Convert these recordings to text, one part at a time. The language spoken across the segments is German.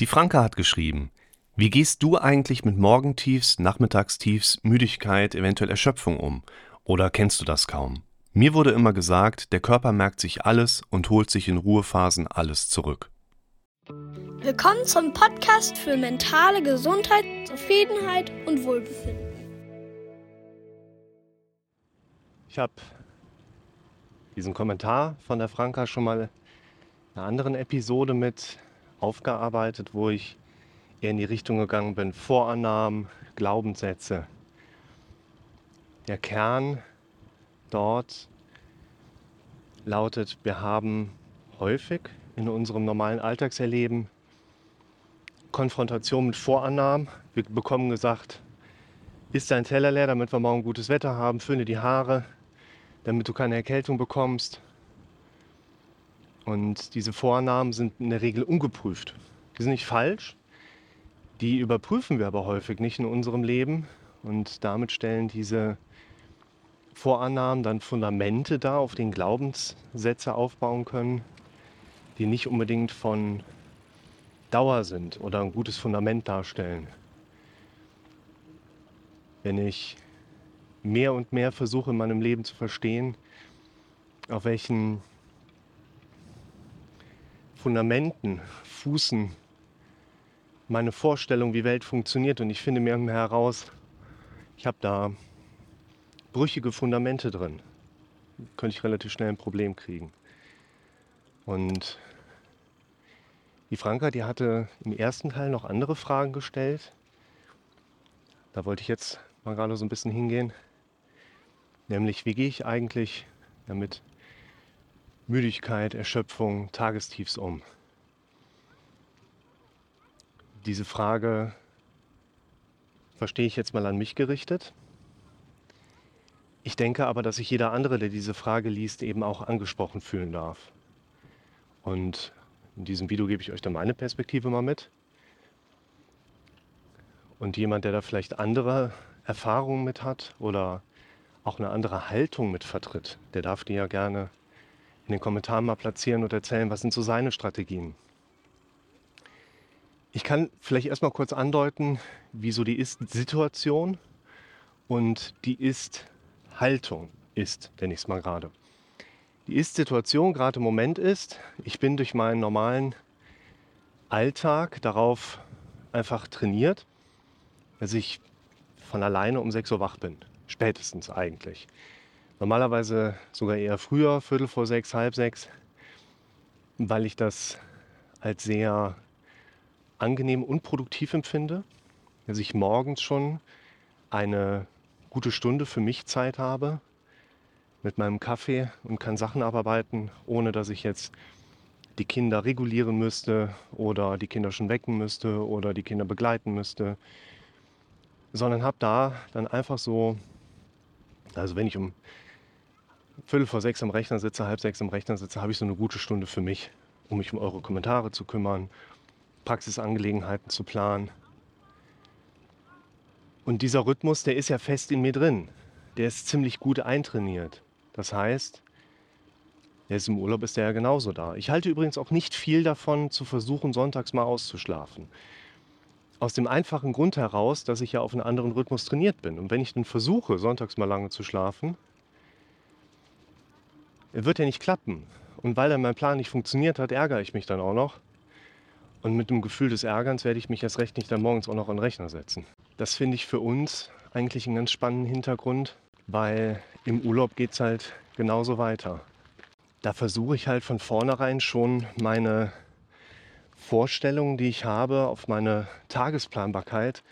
Die Franka hat geschrieben: Wie gehst du eigentlich mit Morgentiefs, Nachmittagstiefs, Müdigkeit, eventuell Erschöpfung um? Oder kennst du das kaum? Mir wurde immer gesagt, der Körper merkt sich alles und holt sich in Ruhephasen alles zurück. Willkommen zum Podcast für mentale Gesundheit, Zufriedenheit und Wohlbefinden. Ich habe diesen Kommentar von der Franka schon mal in einer anderen Episode mit aufgearbeitet, wo ich eher in die Richtung gegangen bin, Vorannahmen, Glaubenssätze. Der Kern dort lautet, wir haben häufig in unserem normalen Alltagserleben Konfrontation mit Vorannahmen. Wir bekommen gesagt, ist dein Teller leer, damit wir morgen gutes Wetter haben, föhne die Haare, damit du keine Erkältung bekommst. Und diese Vornamen sind in der Regel ungeprüft. Die sind nicht falsch, die überprüfen wir aber häufig nicht in unserem Leben. Und damit stellen diese Vorannahmen dann Fundamente dar, auf denen Glaubenssätze aufbauen können, die nicht unbedingt von Dauer sind oder ein gutes Fundament darstellen. Wenn ich mehr und mehr versuche in meinem Leben zu verstehen, auf welchen Fundamenten fußen meine Vorstellung, wie Welt funktioniert. Und ich finde mir heraus, ich habe da brüchige Fundamente drin. Könnte ich relativ schnell ein Problem kriegen. Und die Franka, die hatte im ersten Teil noch andere Fragen gestellt. Da wollte ich jetzt mal gerade so ein bisschen hingehen. Nämlich, wie gehe ich eigentlich damit Müdigkeit, Erschöpfung, Tagestiefs um? Diese Frage verstehe ich jetzt mal an mich gerichtet. Ich denke aber, dass sich jeder andere, der diese Frage liest, eben auch angesprochen fühlen darf. Und in diesem Video gebe ich euch dann meine Perspektive mal mit. Und jemand, der da vielleicht andere Erfahrungen mit hat oder auch eine andere Haltung mit vertritt, der darf die ja gerne in den Kommentaren mal platzieren und erzählen, was sind so seine Strategien. Ich kann vielleicht erstmal kurz andeuten, wieso die Ist-Situation und die Ist-Haltung ist, nenne ich es mal gerade. Die Ist-Situation gerade im Moment ist, ich bin durch meinen normalen Alltag darauf einfach trainiert, dass ich von alleine um 6 Uhr wach bin. Spätestens eigentlich. Normalerweise sogar eher früher, Viertel vor sechs, halb sechs, weil ich das als sehr angenehm und produktiv empfinde, dass ich morgens schon eine gute Stunde für mich Zeit habe mit meinem Kaffee und kann Sachen abarbeiten, ohne dass ich jetzt die Kinder regulieren müsste oder die Kinder schon wecken müsste oder die Kinder begleiten müsste, sondern habe da dann einfach so, also wenn ich um Viertel vor sechs am Rechner sitze, halb sechs am Rechner sitze, habe ich so eine gute Stunde für mich, um mich um eure Kommentare zu kümmern, Praxisangelegenheiten zu planen. Und dieser Rhythmus, der ist ja fest in mir drin. Der ist ziemlich gut eintrainiert. Das heißt, jetzt im Urlaub ist der ja genauso da. Ich halte übrigens auch nicht viel davon, zu versuchen, sonntags mal auszuschlafen. Aus dem einfachen Grund heraus, dass ich ja auf einen anderen Rhythmus trainiert bin. Und wenn ich dann versuche, sonntags mal lange zu schlafen, wird ja nicht klappen. Und weil dann mein Plan nicht funktioniert hat, ärgere ich mich dann auch noch. Und mit dem Gefühl des Ärgerns werde ich mich erst recht nicht dann morgens auch noch an den Rechner setzen. Das finde ich für uns eigentlich einen ganz spannenden Hintergrund, weil im Urlaub geht es halt genauso weiter. Da versuche ich halt von vornherein schon meine Vorstellungen, die ich habe, auf meine Tagesplanbarkeit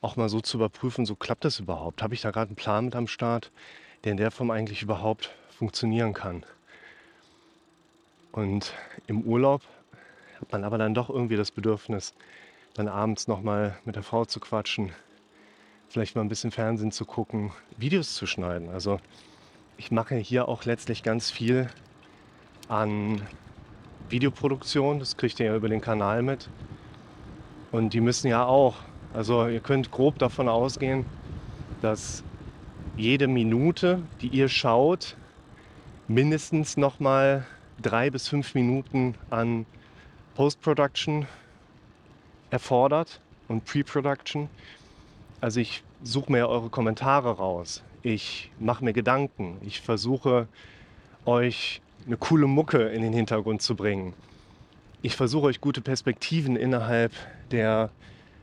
auch mal so zu überprüfen, so klappt das überhaupt? Habe ich da gerade einen Plan mit am Start, der in der Form eigentlich überhaupt funktionieren kann. Und im Urlaub hat man aber dann doch irgendwie das Bedürfnis, dann abends nochmal mit der Frau zu quatschen, vielleicht mal ein bisschen Fernsehen zu gucken, Videos zu schneiden. Also ich mache hier auch letztlich ganz viel an Videoproduktion, das kriegt ihr ja über den Kanal mit. Und die müssen ja auch, also ihr könnt grob davon ausgehen, dass jede Minute, die ihr schaut, mindestens noch mal drei bis fünf Minuten an Post-Production erfordert und Pre-Production. Also ich suche mir eure Kommentare raus. Ich mache mir Gedanken. Ich versuche euch eine coole Mucke in den Hintergrund zu bringen. Ich versuche euch gute Perspektiven innerhalb der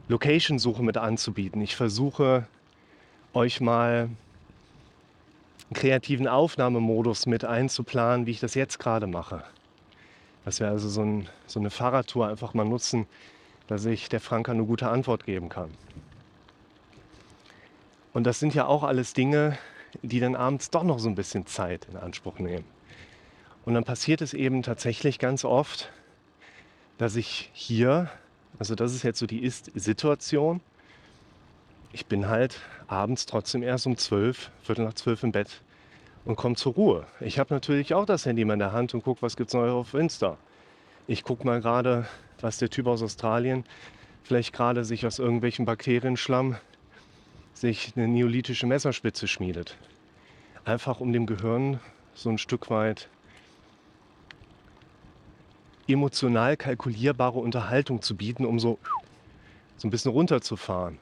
Location-Suche mit anzubieten. Ich versuche euch mal einen kreativen Aufnahmemodus mit einzuplanen, wie ich das jetzt gerade mache. Dass wir also so, ein, so eine Fahrradtour einfach mal nutzen, dass ich der Franka eine gute Antwort geben kann. Und das sind ja auch alles Dinge, die dann abends doch noch so ein bisschen Zeit in Anspruch nehmen. Und dann passiert es eben tatsächlich ganz oft, dass ich hier, also das ist jetzt so die Ist-Situation, ich bin halt abends trotzdem erst um zwölf, Viertel nach zwölf im Bett und komme zur Ruhe. Ich habe natürlich auch das Handy in der Hand und gucke, was gibt es Neues auf Insta. Ich gucke mal gerade, was der Typ aus Australien vielleicht gerade sich aus irgendwelchen Bakterienschlamm sich eine neolithische Messerspitze schmiedet. Einfach um dem Gehirn so ein Stück weit emotional kalkulierbare Unterhaltung zu bieten, um so, so ein bisschen runterzufahren.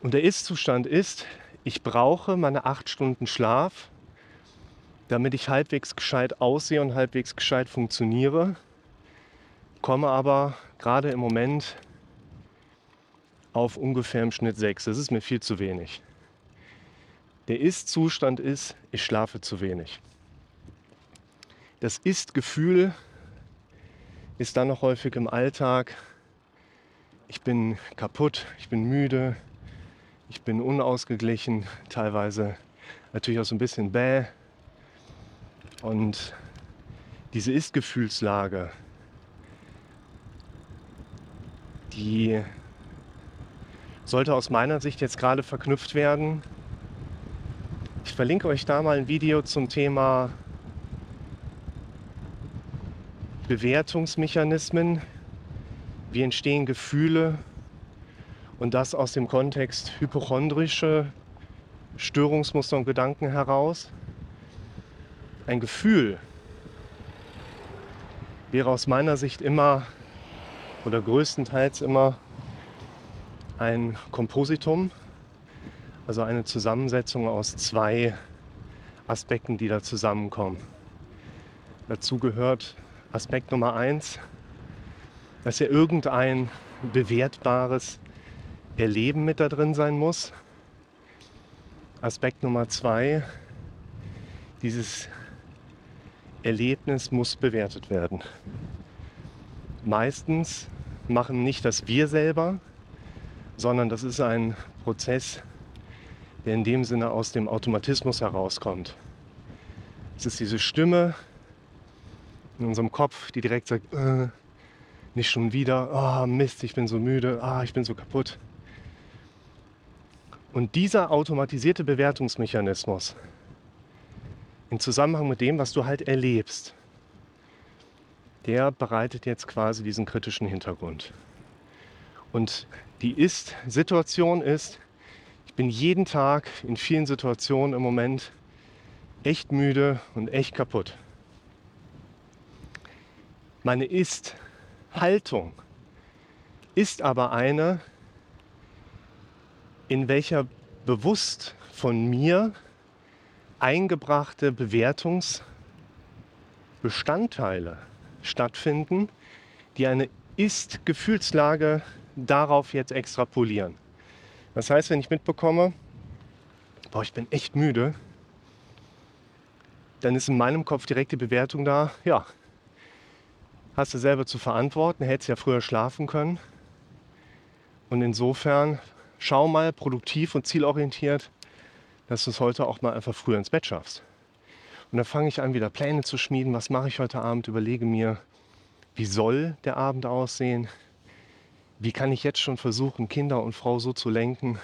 Und der Ist-Zustand ist, ich brauche meine acht Stunden Schlaf, damit ich halbwegs gescheit aussehe und halbwegs gescheit funktioniere, komme aber gerade im Moment auf ungefähr im Schnitt sechs. Das ist mir viel zu wenig. Der Ist-Zustand ist, ich schlafe zu wenig. Das Ist-Gefühl ist dann noch häufig im Alltag, ich bin kaputt, ich bin müde, ich bin unausgeglichen, teilweise natürlich auch so ein bisschen bäh. Und diese Ist-Gefühlslage, die sollte aus meiner Sicht jetzt gerade verknüpft werden. Ich verlinke euch da mal ein Video zum Thema Bewertungsmechanismen. Wie entstehen Gefühle und das aus dem Kontext hypochondrische Störungsmuster und Gedanken heraus. Ein Gefühl wäre aus meiner Sicht immer oder größtenteils immer ein Kompositum, also eine Zusammensetzung aus zwei Aspekten, die da zusammenkommen. Dazu gehört Aspekt Nummer eins, dass ja irgendein bewertbares Erleben mit da drin sein muss. Aspekt Nummer zwei, dieses Erlebnis muss bewertet werden. Meistens machen nicht das wir selber, sondern das ist ein Prozess, der in dem Sinne aus dem Automatismus herauskommt. Es ist diese Stimme in unserem Kopf, die direkt sagt, äh, nicht schon wieder, oh Mist, ich bin so müde, ah, ich bin so kaputt. Und dieser automatisierte Bewertungsmechanismus im Zusammenhang mit dem, was du halt erlebst, der bereitet jetzt quasi diesen kritischen Hintergrund. Und die Ist-Situation ist, ich bin jeden Tag in vielen Situationen im Moment echt müde und echt kaputt. Meine Ist-Haltung ist aber eine, in welcher bewusst von mir eingebrachte Bewertungsbestandteile stattfinden, die eine Ist-Gefühlslage darauf jetzt extrapolieren. Das heißt, wenn ich mitbekomme, boah, ich bin echt müde, dann ist in meinem Kopf direkt die Bewertung da, ja, hast du selber zu verantworten, hättest ja früher schlafen können. Und insofern schau mal produktiv und zielorientiert, dass du es heute auch mal einfach früher ins Bett schaffst. Und dann fange ich an, wieder Pläne zu schmieden. Was mache ich heute Abend? Überlege mir, wie soll der Abend aussehen? Wie kann ich jetzt schon versuchen, Kinder und Frau so zu lenken,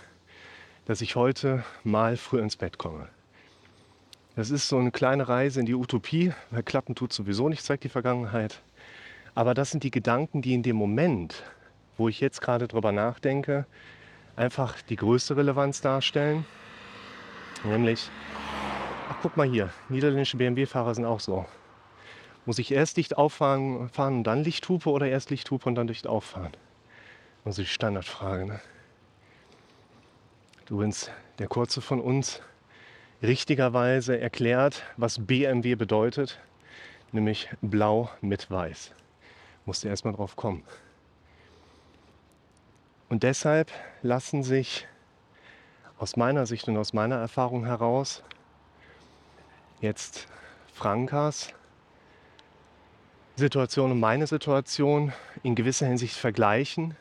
dass ich heute mal früher ins Bett komme? Das ist so eine kleine Reise in die Utopie, weil Klappen tut sowieso nicht, zeigt die Vergangenheit. Aber das sind die Gedanken, die in dem Moment, wo ich jetzt gerade drüber nachdenke, einfach die größte Relevanz darstellen. Nämlich, ach guck mal hier, niederländische BMW-Fahrer sind auch so. Muss ich erst Licht auffahren fahren und dann Lichthupe oder erst Lichthupe und dann Licht auffahren? Also die Standardfrage. Ne? Bist der Kurze von uns richtigerweise erklärt, was BMW bedeutet, nämlich blau mit weiß. Musste erstmal drauf kommen. Und deshalb lassen sich aus meiner Sicht und aus meiner Erfahrung heraus jetzt Frankas Situation und meine Situation in gewisser Hinsicht vergleichen,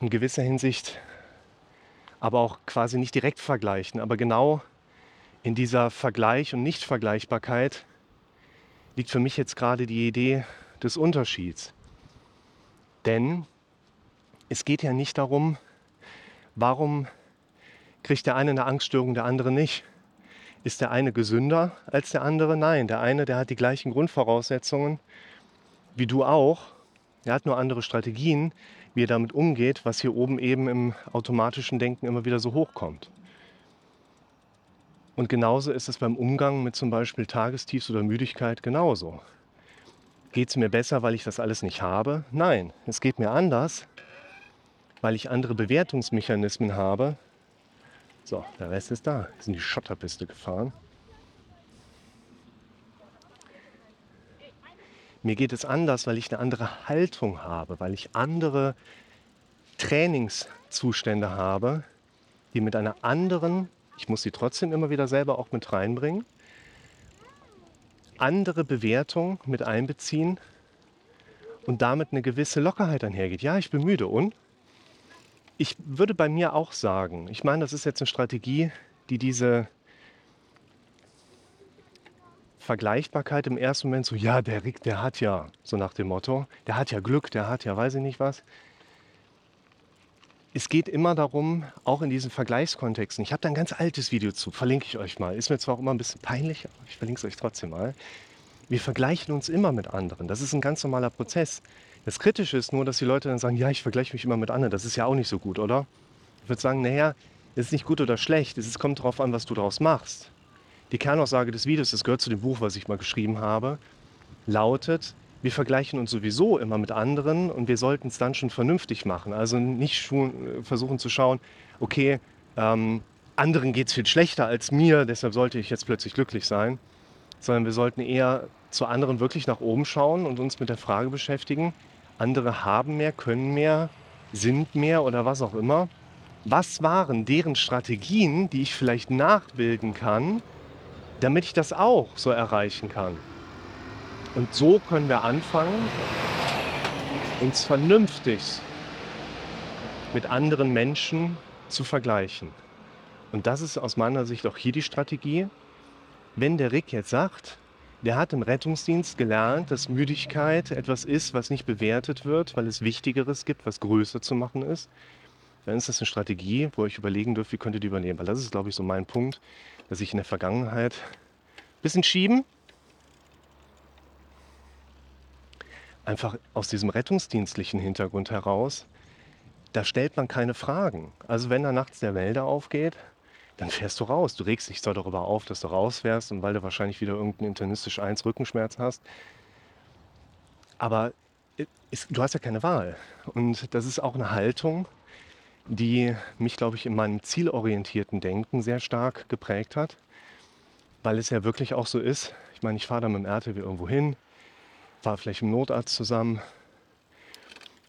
in gewisser Hinsicht aber auch quasi nicht direkt vergleichen, aber genau in dieser Vergleich und Nichtvergleichbarkeit liegt für mich jetzt gerade die Idee des Unterschieds. Denn es geht ja nicht darum, warum kriegt der eine eine Angststörung, der andere nicht. Ist der eine gesünder als der andere? Nein, der eine, der hat die gleichen Grundvoraussetzungen wie du auch. Er hat nur andere Strategien, wie er damit umgeht, was hier oben eben im automatischen Denken immer wieder so hochkommt. Und genauso ist es beim Umgang mit zum Beispiel Tagestiefs oder Müdigkeit genauso. Geht es mir besser, weil ich das alles nicht habe? Nein, es geht mir anders, weil ich andere Bewertungsmechanismen habe. So, der Rest ist da. Wir sind die Schotterpiste gefahren. Mir geht es anders, weil ich eine andere Haltung habe, weil ich andere Trainingszustände habe, die mit einer anderen ich muss sie trotzdem immer wieder selber auch mit reinbringen. Andere Bewertung mit einbeziehen und damit eine gewisse Lockerheit einhergeht. Ja, ich bin müde. Und? Ich würde bei mir auch sagen, ich meine, das ist jetzt eine Strategie, die diese Vergleichbarkeit im ersten Moment so, ja, der Rick, der hat ja, so nach dem Motto, der hat ja Glück, der hat ja, weiß ich nicht was es geht immer darum, auch in diesen Vergleichskontexten. Ich habe da ein ganz altes Video zu, verlinke ich euch mal. Ist mir zwar auch immer ein bisschen peinlich, aber ich verlinke es euch trotzdem mal. Wir vergleichen uns immer mit anderen. Das ist ein ganz normaler Prozess. Das Kritische ist nur, dass die Leute dann sagen, ja, ich vergleiche mich immer mit anderen. Das ist ja auch nicht so gut, oder? Ich würde sagen, naja, es ist nicht gut oder schlecht. Es kommt darauf an, was du daraus machst. Die Kernaussage des Videos, das gehört zu dem Buch, was ich mal geschrieben habe, lautet, wir vergleichen uns sowieso immer mit anderen und wir sollten es dann schon vernünftig machen. Also nicht äh, versuchen zu schauen, okay, ähm, anderen geht es viel schlechter als mir, deshalb sollte ich jetzt plötzlich glücklich sein, sondern wir sollten eher zu anderen wirklich nach oben schauen und uns mit der Frage beschäftigen, andere haben mehr, können mehr, sind mehr oder was auch immer. Was waren deren Strategien, die ich vielleicht nachbilden kann, damit ich das auch so erreichen kann? Und so können wir anfangen, uns vernünftig mit anderen Menschen zu vergleichen. Und das ist aus meiner Sicht auch hier die Strategie. Wenn der Rick jetzt sagt, der hat im Rettungsdienst gelernt, dass Müdigkeit etwas ist, was nicht bewertet wird, weil es Wichtigeres gibt, was größer zu machen ist, dann ist das eine Strategie, wo ich überlegen dürfte, wie könnt ihr die übernehmen. Weil das ist, glaube ich, so mein Punkt, dass ich in der Vergangenheit ein bisschen schieben, einfach aus diesem rettungsdienstlichen Hintergrund heraus, da stellt man keine Fragen. Also wenn da nachts der Wälder aufgeht, dann fährst du raus. Du regst dich zwar darüber auf, dass du rausfährst und weil du wahrscheinlich wieder irgendeinen internistisch 1 Rückenschmerz hast, aber ist, du hast ja keine Wahl. Und das ist auch eine Haltung, die mich, glaube ich, in meinem zielorientierten Denken sehr stark geprägt hat, weil es ja wirklich auch so ist. Ich meine, ich fahre da mit dem RTW irgendwo hin, war vielleicht im Notarzt zusammen.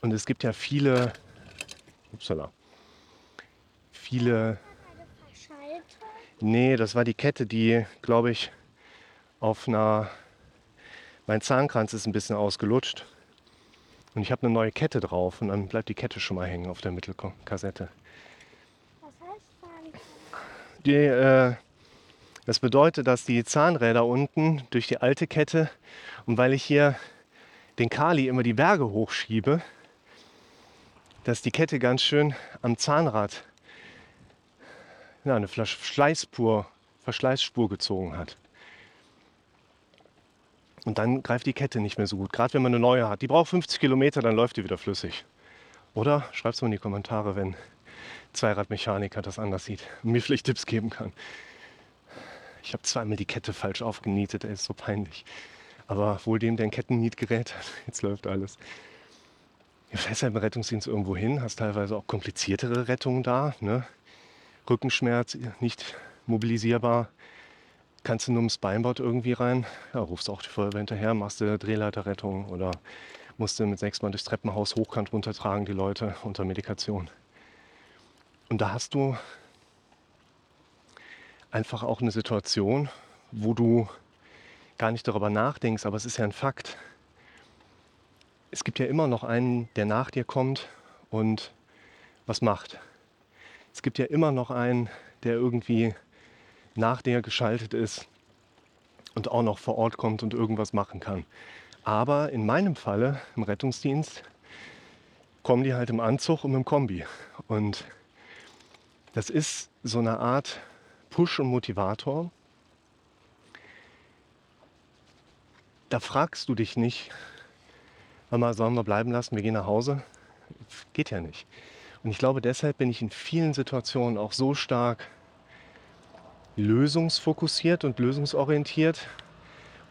Und es gibt ja viele, upsala, viele. Nee, das war die Kette, die, glaube ich, auf einer. Mein Zahnkranz ist ein bisschen ausgelutscht. Und ich habe eine neue Kette drauf und dann bleibt die Kette schon mal hängen auf der Mittelkassette. Was heißt Zahnkranz? Die, äh, das bedeutet, dass die Zahnräder unten durch die alte Kette und weil ich hier den Kali immer die Berge hochschiebe, dass die Kette ganz schön am Zahnrad ja, eine Verschleißspur, Verschleißspur gezogen hat. Und dann greift die Kette nicht mehr so gut. Gerade wenn man eine neue hat. Die braucht 50 Kilometer, dann läuft die wieder flüssig. Oder schreibt es mal in die Kommentare, wenn Zweiradmechaniker das anders sieht und mir vielleicht Tipps geben kann. Ich habe zweimal die Kette falsch aufgenietet, ey, ist so peinlich. Aber wohl dem, der ein Kettennietgerät hat, jetzt läuft alles. Du fährst halt im Rettungsdienst irgendwo hin, hast teilweise auch kompliziertere Rettungen da. Ne? Rückenschmerz, nicht mobilisierbar, kannst du nur ins Beinbord irgendwie rein, ja, rufst auch die Feuerwehr hinterher, machst du Drehleiterrettung oder musst du mit sechs Mann durchs Treppenhaus hochkant runtertragen, die Leute unter Medikation. Und da hast du einfach auch eine Situation, wo du gar nicht darüber nachdenkst, aber es ist ja ein Fakt. Es gibt ja immer noch einen, der nach dir kommt und was macht. Es gibt ja immer noch einen, der irgendwie nach dir geschaltet ist und auch noch vor Ort kommt und irgendwas machen kann. Aber in meinem Falle, im Rettungsdienst, kommen die halt im Anzug und im Kombi. Und das ist so eine Art Push und Motivator. Da fragst du dich nicht, Mama, sollen wir bleiben lassen, wir gehen nach Hause. Geht ja nicht. Und ich glaube, deshalb bin ich in vielen Situationen auch so stark lösungsfokussiert und lösungsorientiert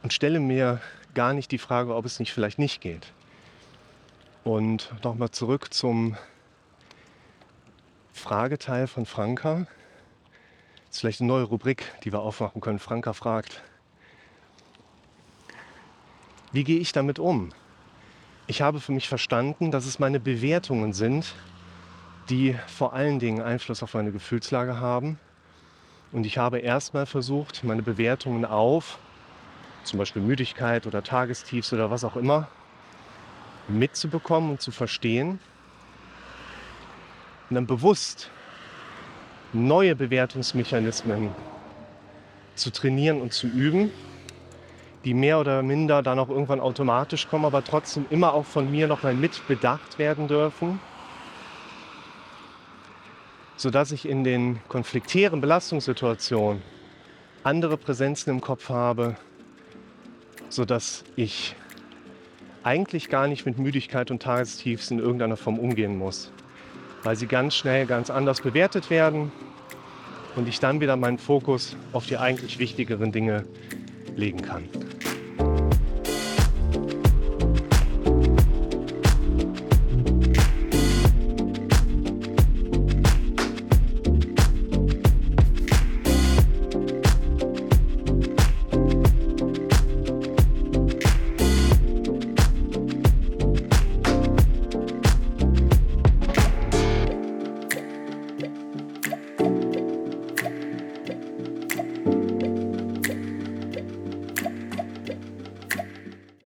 und stelle mir gar nicht die Frage, ob es nicht vielleicht nicht geht. Und nochmal zurück zum Frageteil von Franka. Das ist vielleicht eine neue Rubrik, die wir aufmachen können. Franka fragt, wie gehe ich damit um? Ich habe für mich verstanden, dass es meine Bewertungen sind, die vor allen Dingen Einfluss auf meine Gefühlslage haben und ich habe erstmal versucht, meine Bewertungen auf zum Beispiel Müdigkeit oder Tagestiefs oder was auch immer mitzubekommen und zu verstehen. Und dann bewusst neue Bewertungsmechanismen zu trainieren und zu üben, die mehr oder minder dann auch irgendwann automatisch kommen, aber trotzdem immer auch von mir noch mal mitbedacht werden dürfen. Sodass ich in den konfliktären Belastungssituationen andere Präsenzen im Kopf habe, sodass ich eigentlich gar nicht mit Müdigkeit und Tagestiefs in irgendeiner Form umgehen muss, weil sie ganz schnell ganz anders bewertet werden und ich dann wieder meinen Fokus auf die eigentlich wichtigeren Dinge legen kann.